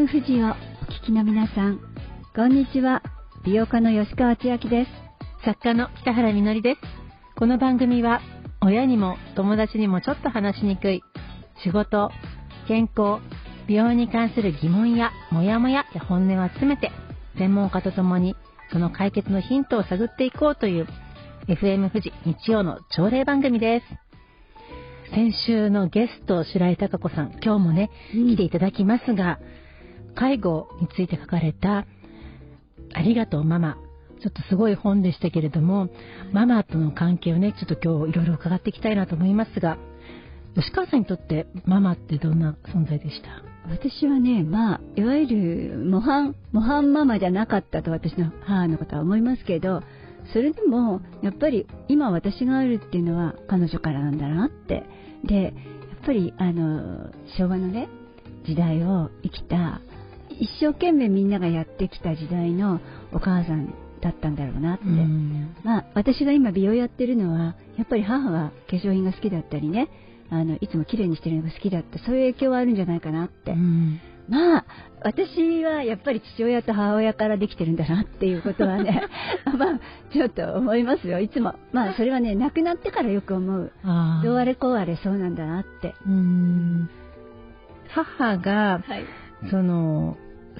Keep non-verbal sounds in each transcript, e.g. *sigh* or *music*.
FM 富士をお聞きの皆さん、こんにちは。美容家の吉川千明です。作家の北原みのりです。この番組は、親にも友達にもちょっと話しにくい、仕事、健康、美容に関する疑問やモヤモヤや本音を集めて、専門家と共にその解決のヒントを探っていこうという FM 富士日曜の朝礼番組です。先週のゲスト、白井貴子さん、今日もね、来ていただきますが、介護について書かれた、ありがとうママ。ちょっとすごい本でしたけれども、ママとの関係をね、ちょっと今日いろいろ伺っていきたいなと思いますが、吉川さんにとってママってどんな存在でした？私はね、まあ、いわゆる模範、模範ママじゃなかったと私の母のことは思いますけど、それでも、やっぱり今私があるっていうのは彼女からなんだなって。で、やっぱりあの、昭和のね、時代を生きた、一生懸命みんながやってきた時代のお母さんだったんだろうなって。まあ、私が今美容やってるのは、やっぱり母は化粧品が好きだったりね、あのいつも綺麗にしてるのが好きだった。そういう影響はあるんじゃないかなって、うん、まあ私はやっぱり父親と母親からできてるんだなっていうことはね *laughs* まあちょっと思いますよ。いつも。まあそれはね亡くなってからよく思う。どうあれこうあれそうなんだなって。うん。母が、はい、その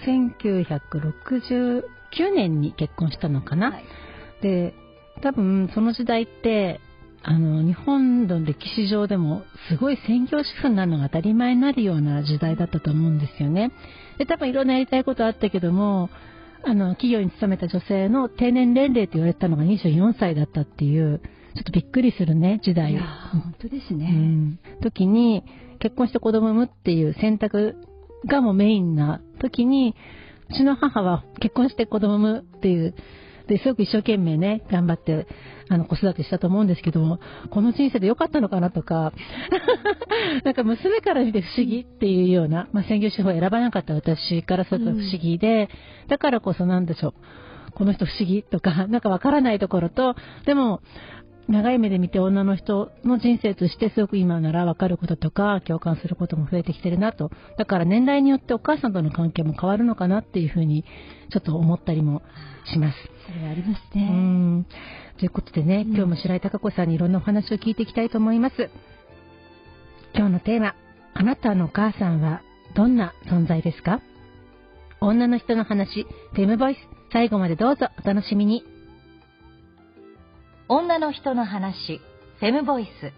1969年に結婚したのかな、はい、で多分その時代ってあの、日本の歴史上でもすごい専業主婦になるのが当たり前になるような時代だったと思うんですよね。で、多分いろんなやりたいことあったけども、あの、企業に勤めた女性の定年年齢と言われたのが24歳だったっていう、ちょっとびっくりするね、時代。いや、本当ですね。うん。時に、結婚して子供産むっていう選択がもうメインな時に、うちの母は結婚して子供産むっていうですごく一生懸命ね、頑張って、あの、子育てしたと思うんですけども、この人生で良かったのかなとか、*laughs* なんか娘から見て不思議っていうような、まあ、専業主婦を選ばなかった私からすると不思議で、うん、だからこそなんでしょう。この人不思議とか、なんかわからないところと、でも、長い目で見て女の人の人生としてすごく今なら分かることとか共感することも増えてきてるなと。だから年代によってお母さんとの関係も変わるのかなっていうふうにちょっと思ったりもします。それはありますね。うん。ということでね、今日も白井貴子さんにいろんなお話を聞いていきたいと思います。今日のテーマ、あなたのお母さんはどんな存在ですか？女の人の話、フェムボイス、最後までどうぞお楽しみに。女の人の話、フェムボイス。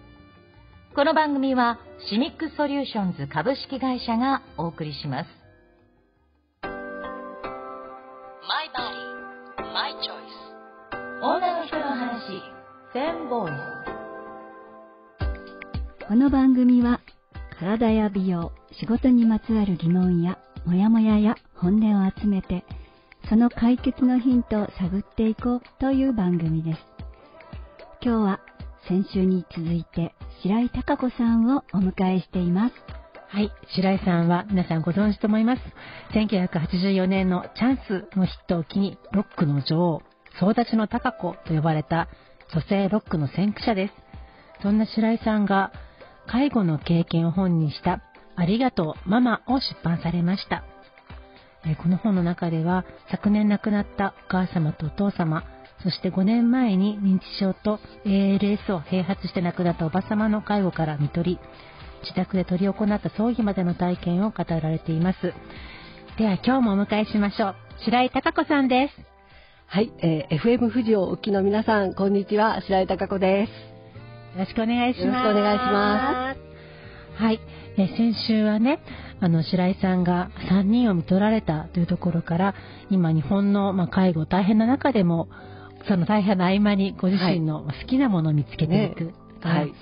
この番組はシミックソリューションズ株式会社がお送りします。My body, my choice. 女の人の話、フェムボイス。この番組は体や美容、仕事にまつわる疑問やモヤモヤや本音を集めてその解決のヒントを探っていこうという番組です。今日は先週に続いて白井貴子さんをお迎えしています。はい、白井さんは皆さんご存知と思います。1984年のチャンスのヒットを機にロックの女王、総立ちの貴子と呼ばれた女性ロックの先駆者です。そんな白井さんが介護の経験を本にしたありがとうママを出版されました。この本の中では昨年亡くなったお母様とお父様、そして5年前に認知症と ALS を併発して亡くなったおば様の介護から見取り、自宅で執り行った葬儀までの体験を語られています。では今日もお迎えしましょう。白井貴子さんです。はい、えー、FM 富士をお聞きの皆さん、こんにちは、白井貴子です。よろしくお願いします。よろしくお願いします。はい、えー、先週はね、あの白井さんが3人を見取られたというところから、今日本の、まあ、介護大変な中でも、その大変な合間にご自身の好きなものを見つけていく。ね、はい。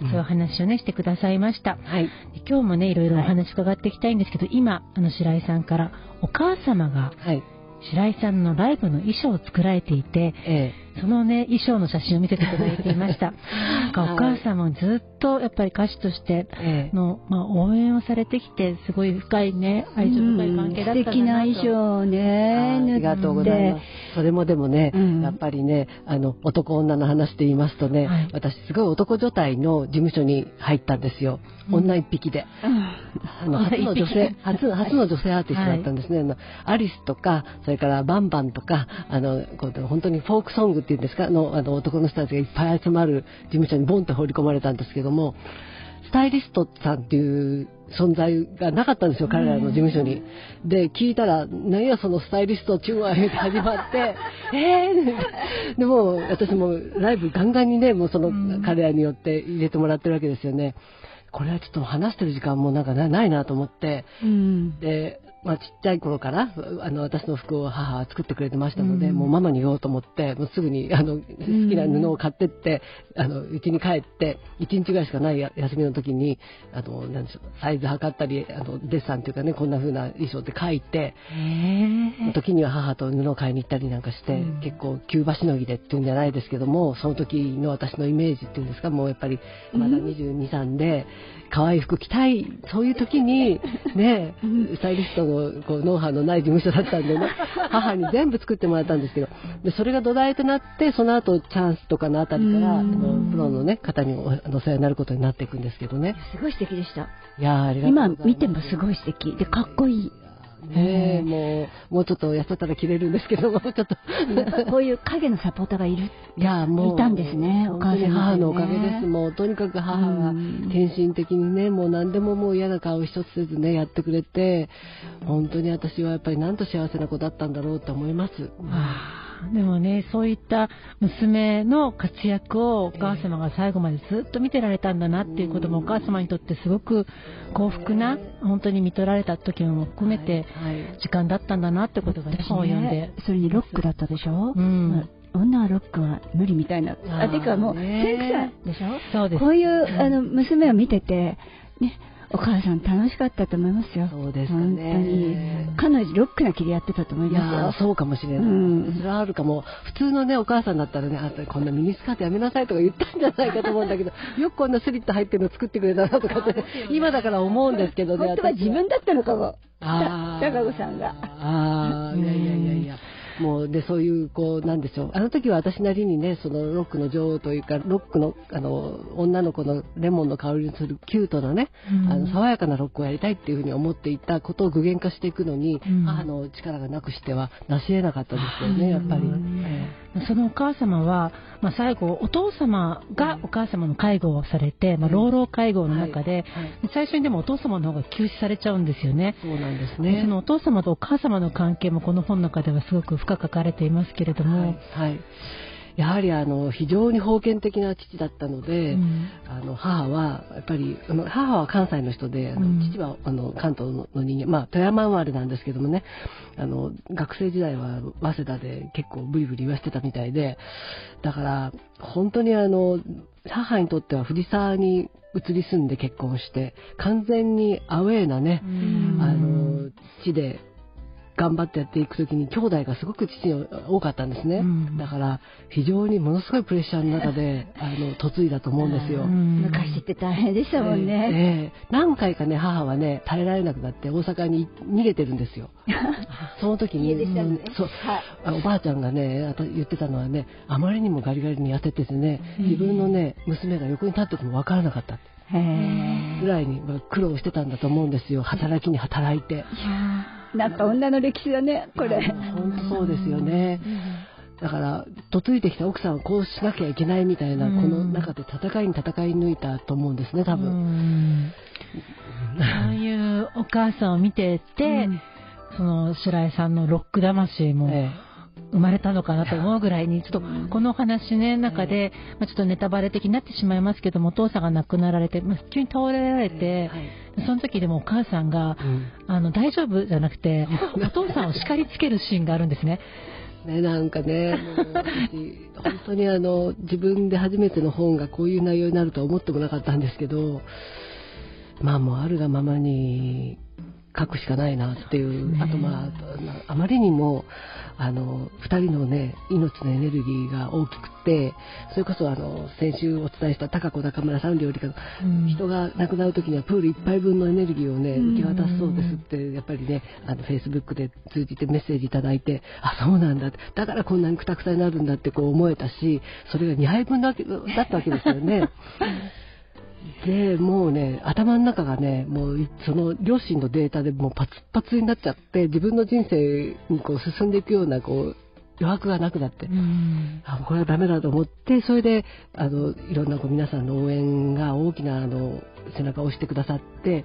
そういう話をね、してくださいました。はい。今日もね、いろいろお話伺っていきたいんですけど、はい、今、あの、白井さんから、お母様が、はい。白井さんのライブの衣装を作られていて、ええ、そのね、衣装の写真を見せていただいていました。*laughs* なんかお母さんもずっとやっぱり歌手としてええの、まあ、応援をされてきて、すごい深いね、愛情深い関係だったなと。素敵な衣装をね、ありがとうございます。それもでもね、うんやっぱりね、あの、男女の話で言いますとね、はい私すごい男女体の事務所に入ったんですよ。うん女一匹で。あの、女初の女性、初初の女性アーティストだったんですね。あのアリスとか、それからバンバンとか、あの、こう本当にフォークソングっていうんですか、の、あの、男の人たちがいっぱい集まる事務所にボンと放り込まれたんですけども、スタイリストさんっていう存在がなかったんですよ、彼らの事務所に。で、聞いたら、何やそのスタイリストチューアーって始まって、*laughs* えー、でも私もライブガンガンにね、もうそのうん彼らによって入れてもらってるわけですよね。これはちょっと話してる時間もなんかなないなと思って、うん。で、まあ、ちっちゃい頃からあの私の服を母は作ってくれてましたので、うん。もうママに言おうと思ってもうすぐにあの好きな布を買ってってあの家に帰って1日ぐらいしかないや休みの時にあのなんでしょうサイズ測ったりあのデッサンというかねこんな風な衣装って書いてへ時には母と布を買いに行ったりなんかして、うん。結構急場しのぎでっていうんじゃないですけどもその時の私のイメージっていうんですかもうやっぱりまだ22、3で可愛い服着たいそういう時に *laughs* ねスタイリストのこうノウハウのない事務所だったんでね *laughs* 母に全部作ってもらったんですけどでそれが土台となってその後チャンスとかのあたりからプロの、ね、方にお世話になることになっていくんですけどねすごい素敵でした。いやーありがとう今見てもすごい素敵。で、かっこいい。ね。えもうもうちょっと痩せたら着れるんですけども *laughs* ちょっと。こういう影のサポーターがいる。いやもういたんですねお母さん母のおかげです。もうとにかく母がうん。献身的にねもう何でももう嫌な顔一つせずねやってくれて本当に私はやっぱりなんと幸せな子だったんだろうと思います。あーでもね、そういった娘の活躍をお母様が最後までずっと見てられたんだなっていうこともお母様にとってすごく幸福な、本当に見取られた時も含めてはい時間だったんだなってことがね、本を読んで。それにロックだったでしょ、うんまあ女はロックは無理みたいな。あてかもう、ね先生でしょ？そうです。こういう、あの、娘を見てて、ね、お母さん楽しかったと思いますよ。そうですか本ね当に。彼女ロックな気でやってたと思いますよ。そうかもしれない、うん。それはあるかも。普通のねお母さんだったらねあこんなミニスカートやめなさいとか言ったんじゃないかと思うんだけど *laughs* よくこんなスリット入ってるの作ってくれたなとかって *laughs* 今だから思うんですけどね本当は私。自分だったのかも。高子さんが。ああいやいやいやいやもうでそういうこうなんでしょう。あの時は私なりにねそのロックの女王というかロックのあの女の子のレモンの香りにするキュートなね、うん。あの爽やかなロックをやりたいっていうふうに思っていたことを具現化していくのに、うん。母の力がなくしてはなし得なかったですよねやっぱり。そのお母様は、まあ、最後、お父様がお母様の介護をされて、まあ、老老介護の中で、最初にでもお父様の方が休止されちゃうんですよね。そうなんですそね。のお父様とお母様の関係もこの本の中ではすごく深く書かれていますけれども、はい、はい。やはりあの非常に封建的な父だったので、うん。あの母はやっぱりあの母は関西の人であの、うん。父はあの関東の人間まあ富山生まれなんですけどもね。あの学生時代は早稲田で結構ブリブリ言わしてたみたいでだから本当にあの母にとっては藤沢に移り住んで結婚して完全にアウェーなね、うん。あの地で頑張ってやっていくときに兄弟がすごく父に多かったんですね、うん。だから非常にものすごいプレッシャーの中であの嫁いだと思うんですよ、うん。昔って大変でしたもんね。ええ。ええ。何回かね母はね耐えられなくなって大阪に逃げてるんですよ。*laughs* その時にね。うんそう。はい。あおばあちゃんがねあと言ってたのはねあまりにもガリガリに痩せててね自分のね娘が横に立ってても分からなかったへぐらいにまあ苦労してたんだと思うんですよ。働きに働いて。え。なんか女の歴史だね、これ。本当そうですよね。だから、嫁いできた奥さんはこうしなきゃいけないみたいな、うんこの中で戦いに戦い抜いたと思うんですね、多う分。んそういうお母さんを見てて、その白井さんのロック魂もえ生まれたのかなと思うぐらいに、ちょっとこのお話ね、中で、まあ、ちょっとネタバレ的になってしまいますけども、お父さんが亡くなられて、まあ、急に倒れられえて、はい。その時でもお母さんが、うん。あの、大丈夫じゃなくて、*laughs* お父さんを叱りつけるシーンがあるんですね。ね、なんかね、*laughs* 本当にあの、自分で初めての本がこういう内容になるとは思ってもなかったんですけど、まあもうあるがままに書くしかないなっていう、ね。あとまああまりにもあの2人のね命のエネルギーが大きくてそれこそあの先週お伝えした高子中村さん料理家のうん。人が亡くなる時にはプール1杯分のエネルギーをねうん。受け渡すそうですってやっぱりねあのフェイスブックで通じてメッセージいただいてあそうなんだって。だからこんなにくたくたになるんだってこう思えたしそれが2杯分だけだったわけですよね。*laughs* でもうね頭の中がねもういその両親のデータでもうパツパツになっちゃって自分の人生にこう進んでいくようなこう余白がなくなってうん。あこれはダメだと思ってそれであのいろんなこう皆さんの応援が大きなあの背中を押してくださって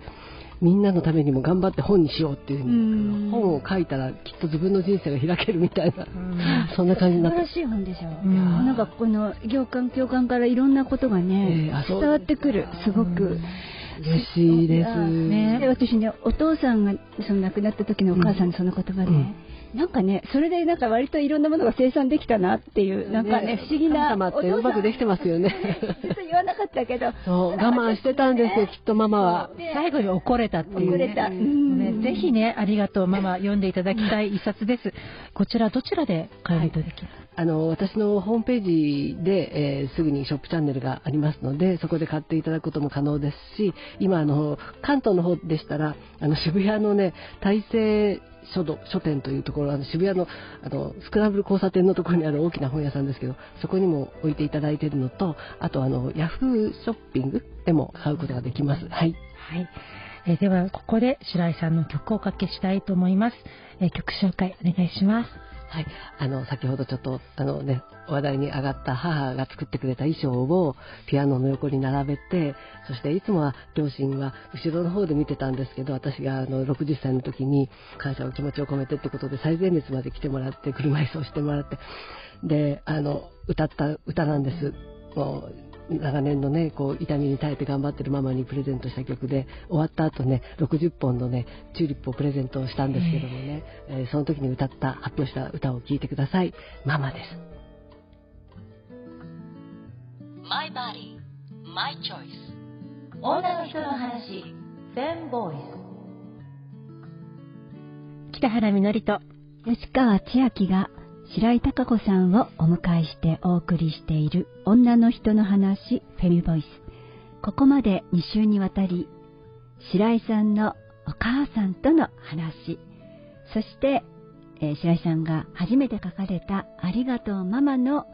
みんなのためにも頑張って本にしようっていう本を書いたらきっと自分の人生が開けるみたいなうん。そんな感じになって。素晴らしい本でしょ。う、うん。なんかこの行間共感からいろんなことがね、伝わってくる。すごく、嬉しいです。ねで私ねお父さんがその亡くなった時のお母さんのその言葉ね、なんかねそれでなんか割といろんなものが生産できたなっていうなんかね不思議な神様ってうまくできてますよね。ずっと言わなかったけどそう、我慢してたんですよ、きっとママは。で。最後に怒れたっていう、ね。怒れた、ぜひね、ありがとうママ読んでいただきたい一冊です。こちらどちらで買えるいただけ？ますあの、私のホームページで、えーすぐにショップチャンネルがありますので、そこで買っていただくことも可能ですし、今、あの、関東の方でしたら、あの、渋谷のね、大成書道書店というところ、あの渋谷のあのスクランブル交差点のところにある大きな本屋さんですけど、そこにも置いていただいているのと、あとあの、ヤフーショッピングでも買うことができます。はい。はい。えーでは、ここで白井さんの曲をおかけしたいと思います。えー曲紹介お願いします。はい、あの先ほどちょっとあの、ね、話題に上がった母が作ってくれた衣装をピアノの横に並べてそしていつもは両親は後ろの方で見てたんですけど私があの60歳の時に感謝の気持ちを込めてってことで最前列まで来てもらって車椅子をしてもらってであの歌った歌なんです。もう長年のね、こう、痛みに耐えて頑張ってるママにプレゼントした曲で、終わった後ね、60本のね、チューリップをプレゼントしたんですけどもね、えーその時に歌った、発表した歌を聴いてください。ママです。My body, my choice 女の人の話フェンボイス北原みのりと、吉川千秋が白井貴子さんをお迎えしてお送りしている女の人の話フェミボイスここまで2週にわたり白井さんのお母さんとの話そして、えー白井さんが初めて書かれた「ありがとうママ」の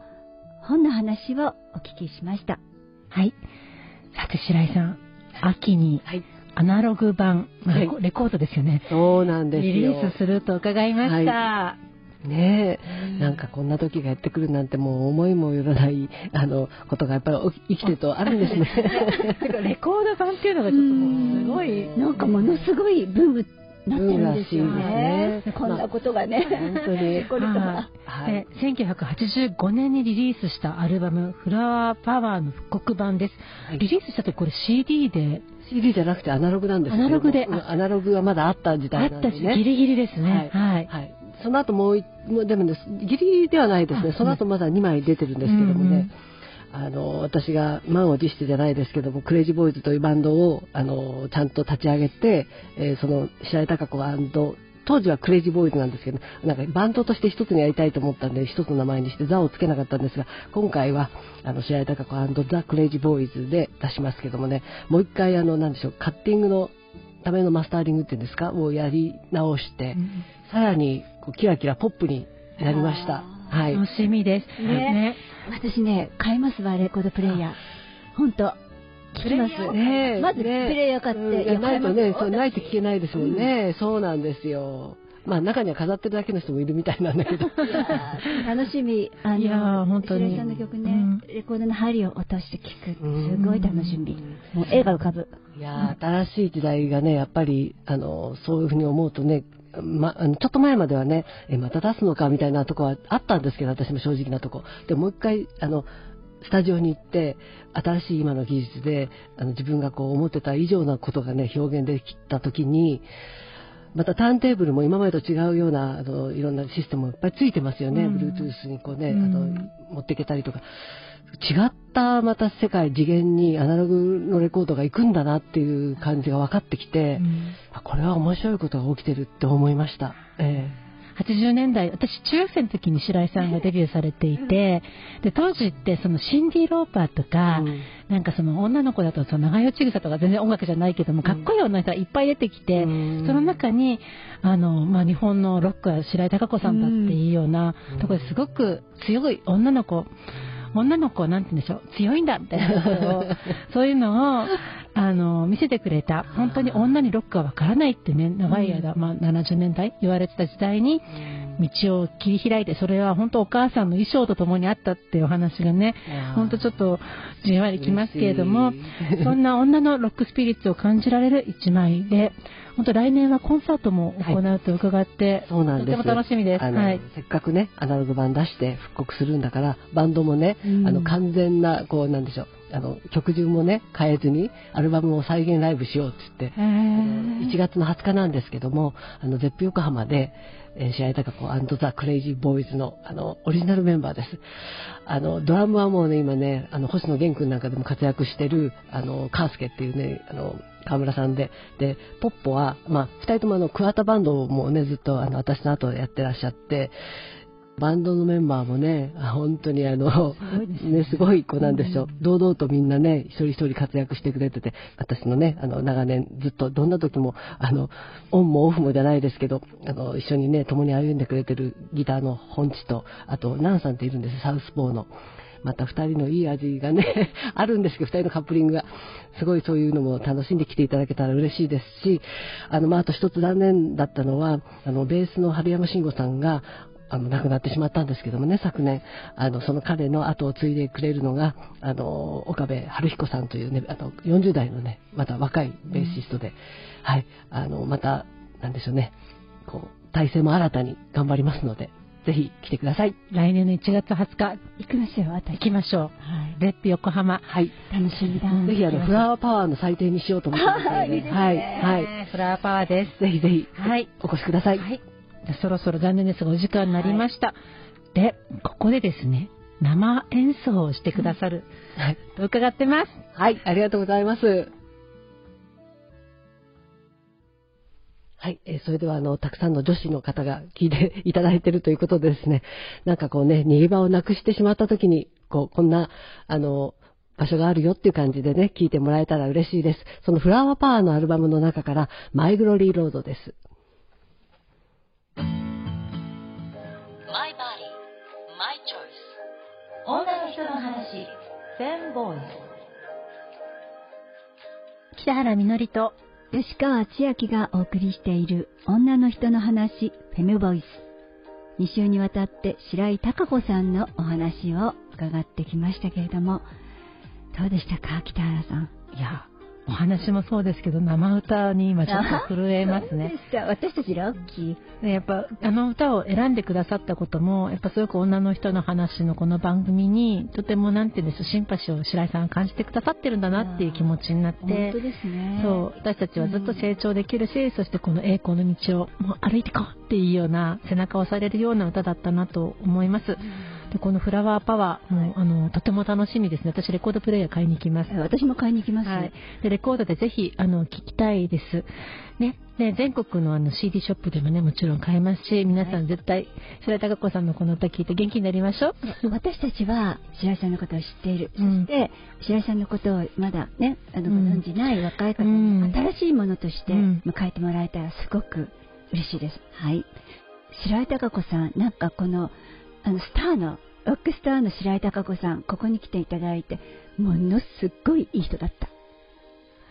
本の話をお聞きしましたはい。さて白井さん、秋にはい。アナログ版、まあはいレコードですよね。そうなんですよ。リリースすると伺いました。ねえ、なんかこんな時がやってくるなんてもう思いもよらない、あの、ことがやっぱり生きてるとあるんですね。*laughs* てかレコード版っていうのがちょっともうすごい。なんかものすごいブームになってるんですね。こんなことがね、本当に。起こるとははい。で1985年にリリースしたアルバム「フラワーパワー」の復刻版です、はい。リリースした時これ CD で？CD じゃなくてアナログなんですアナログで。うんアナログがまだあった時あ代ったし、なんでね。ギリギリですね。はい、はい。その後もうい、もうでもね、ギリギリではないですね。あその後まだ2枚出てるんですけどもね。あの、私が満を持してじゃないですけども、クレイジーボーイズというバンドを、あの、ちゃんと立ち上げて、えーその、白井貴子当時はクレイジーボーイズなんですけど、なんかバンドとして一つにやりたいと思ったんで、一つの名前にしてザをつけなかったんですが、今回は、あの、白井貴子ザ・クレイジーボーイズで出しますけどもね、もう一回、あの、なんでしょう、カッティングのためのマスターリングっていうんですか、をやり直して、うん。さらにこうキラキラポップになりました。はい。楽しみです。ね。私ね買いますわレコードプレイヤー。本当聞きます。ねえまずプレイヤー買ってうんないとね、そうないと聞けないですもんね。そうなんですよ。まあ中には飾ってるだけの人もいるみたいなんだけど。楽しみ。あいやー本当に。さんの曲ね、うん。レコードの針を落として聴く。うん。すごい楽しみ。もう絵が浮かぶ。いやー新しい時代がね、やっぱり、あの、そういうふうに思うとね、ま、あのちょっと前まではね、え、また出すのかみたいなとこはあったんですけど、私も正直なとこ。で、もう一回、あの、スタジオに行って、新しい今の技術で、あの、自分がこう思ってた以上なことがね、表現できたときに、またターンテーブルも今までと違うような、あの、いろんなシステムもいっぱいついてますよね。うん Bluetooth にこうね、うんあの、持っていけたりとか。違ったまた世界次元にアナログのレコードが行くんだなっていう感じが分かってきて、うん。あこれは面白いことが起きてるって思いました。え80年代、私中学生の時に白井さんがデビューされていて、で、当時ってそのシンディ・ローパーとえか、うん。なんかその女の子だとその長与千草とか全然音楽じゃないけども、かっこいい女の人がいっぱい出てきて、うん。その中に、あの、まあ、日本のロックは白井貴子さんだっていうようなうん。ところですごく強い女の子、女の子はなんて言うんでしょう、強いんだみたいな。ことを、そういうのを、あの、見せてくれた。本当に女にロックはわからないってね、長い間、まあ、70年代言われてた時代に、道を切り開いて、それは本当お母さんの衣装とともにあったっていうお話がね、本当ちょっとじんわりきますけれどもそんな女のロックスピリッツを感じられる一枚で、本当来年はコンサートも行うと伺って、そうなんです。とても楽しみです。はい。せっかくね、アナログ版出して復刻するんだから、バンドもね、うんあの、完全な、こう、なんでしょう、あの、曲順もね、変えずに、アルバムを再現ライブしようって言って、へー1月の20日なんですけども、あの、ゼップ横浜で、えー、試合高子ザ・クレイジーボーイズの、あの、オリジナルメンバーです。あの、ドラムはもうね、今ね、あの、星野源君なんかでも活躍してる、あの、カースケっていうね、あの、河村さんで、で、ポッポは、まあ、二人ともあの、桑田バンドもね、ずっとあの、私の後やってらっしゃって、バンドのメンバーもね、あ本当にあの、ねね、すごい子なんですよ。堂々とみんなね、一人一人活躍してくれてて、私のね、あの、長年ずっとどんな時も、あの、オンもオフもじゃないですけど、あの、一緒にね、共に歩んでくれてるギターの本地と、あと、ナンさんっているんです、サウスポーの。また二人のいい味がね、*laughs* あるんですけど、二人のカップリングが。すごいそういうのも楽しんできていただけたら嬉しいですし、あの、まあ、あと一つ残念だったのは、あの、ベースの春山慎吾さんが、あの、亡くなってしまったんですけどもね、昨年、あの、その彼の後を継いでくれるのが、あの、岡部春彦さんというね、あの、40代のね、また若いベーシストで、はい、あの、また、なんでしょうね、こう、体制も新たに頑張りますので、ぜひ来てください。来年の1月20日、行きましょう、私。行きましょう。はい。レップ横浜。はい。楽しみだ。うんぜひ、あの、フラワーパワーの祭典にしようと思ってますので、*laughs* いいではい、はい。フラワーパワーです。ぜひぜひ、はい。お越しください。はい。そろそろ残念ですがお時間になりました。で、ここでですね、生演奏をしてくださるはい。と伺ってます。はい、ありがとうございます。はい、えーそれではあの、たくさんの女子の方が聞いていただいているということでですね、*laughs* なんかこうね、逃げ場をなくしてしまった時に、こう、こんな、あの、場所があるよっていう感じでね、聞いてもらえたら嬉しいです。そのフラワーパワーのアルバムの中から、マイグロリーロードです。My body, my choice. 女の人の話、フェンボイス。北原みのりと、吉川千明がお送りしている女の人の話フェムボイス2週にわたって白井貴子さんのお話を伺ってきましたけれどもどうでしたか北原さん？いや、お話もそうですけど、生歌に今ちょっと震えますね。私たちラッキー。でやっぱあの歌を選んでくださったこともやっぱすごく女の人の話のこの番組にとてもなんていうんですシンパシーを白井さんが感じてくださってるんだなっていう気持ちになって本当ですね。そう私たちはずっと成長できるし、そしてこの栄光の道をもう歩いていこうっていうような背中を押されるような歌だったなと思いますでこのフラワーパワーもあのとても楽しみですね。私レコードプレイヤー買いに行きます。私も買いに行きます、はい、でレコードでぜひあの聞きたいです。ね、で全国のあの CD ショップでもねもちろん買えますし、皆さん絶対白井貴子さんのこの歌聞いて元気になりましょう。*laughs* 私たちは白井さんのことを知っている、うん。そして白井さんのことをまだねあのごうん。存じない若い方うん。に新しいものとしてうん。迎えてもらえたらすごく嬉しいです。はい。白井貴子さん、なんかこのあのスターのロックスターの白井貴子さん、ここに来ていただいてものすっごいいい人だった。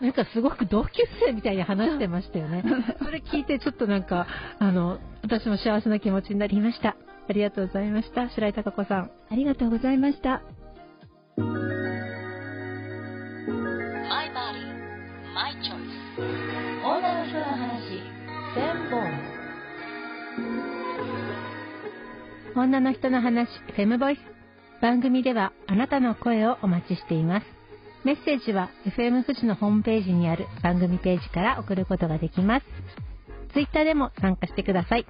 なんかすごく同級生みたいに話してましたよね。*laughs* それ聞いてちょっとなんかあの私も幸せな気持ちになりました。ありがとうございました白井貴子さん。ありがとうございました。女の人の話、フェムボイス。番組ではあなたの声をお待ちしています。メッセージは FM 富士のホームページにある番組ページから送ることができます。ツイッターでも参加してください。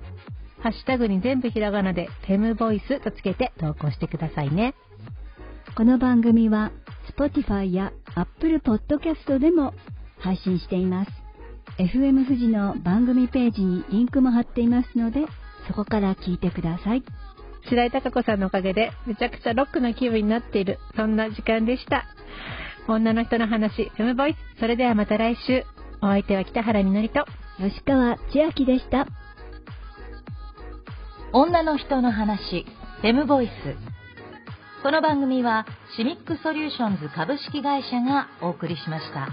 ハッシュタグに全部ひらがなでフェムボイスとつけて投稿してくださいね。この番組は Spotify や Apple Podcast でも配信しています。FM 富士の番組ページにリンクも貼っていますので、そこから聞いてください。白井貴子さんのおかげでめちゃくちゃロックの気分になっている、そんな時間でした。女の人の話、フェムボイス。それではまた来週。お相手は北原みのりと吉川千秋でした。女の人の話、フェムボイス。この番組はシミックソリューションズ株式会社がお送りしました。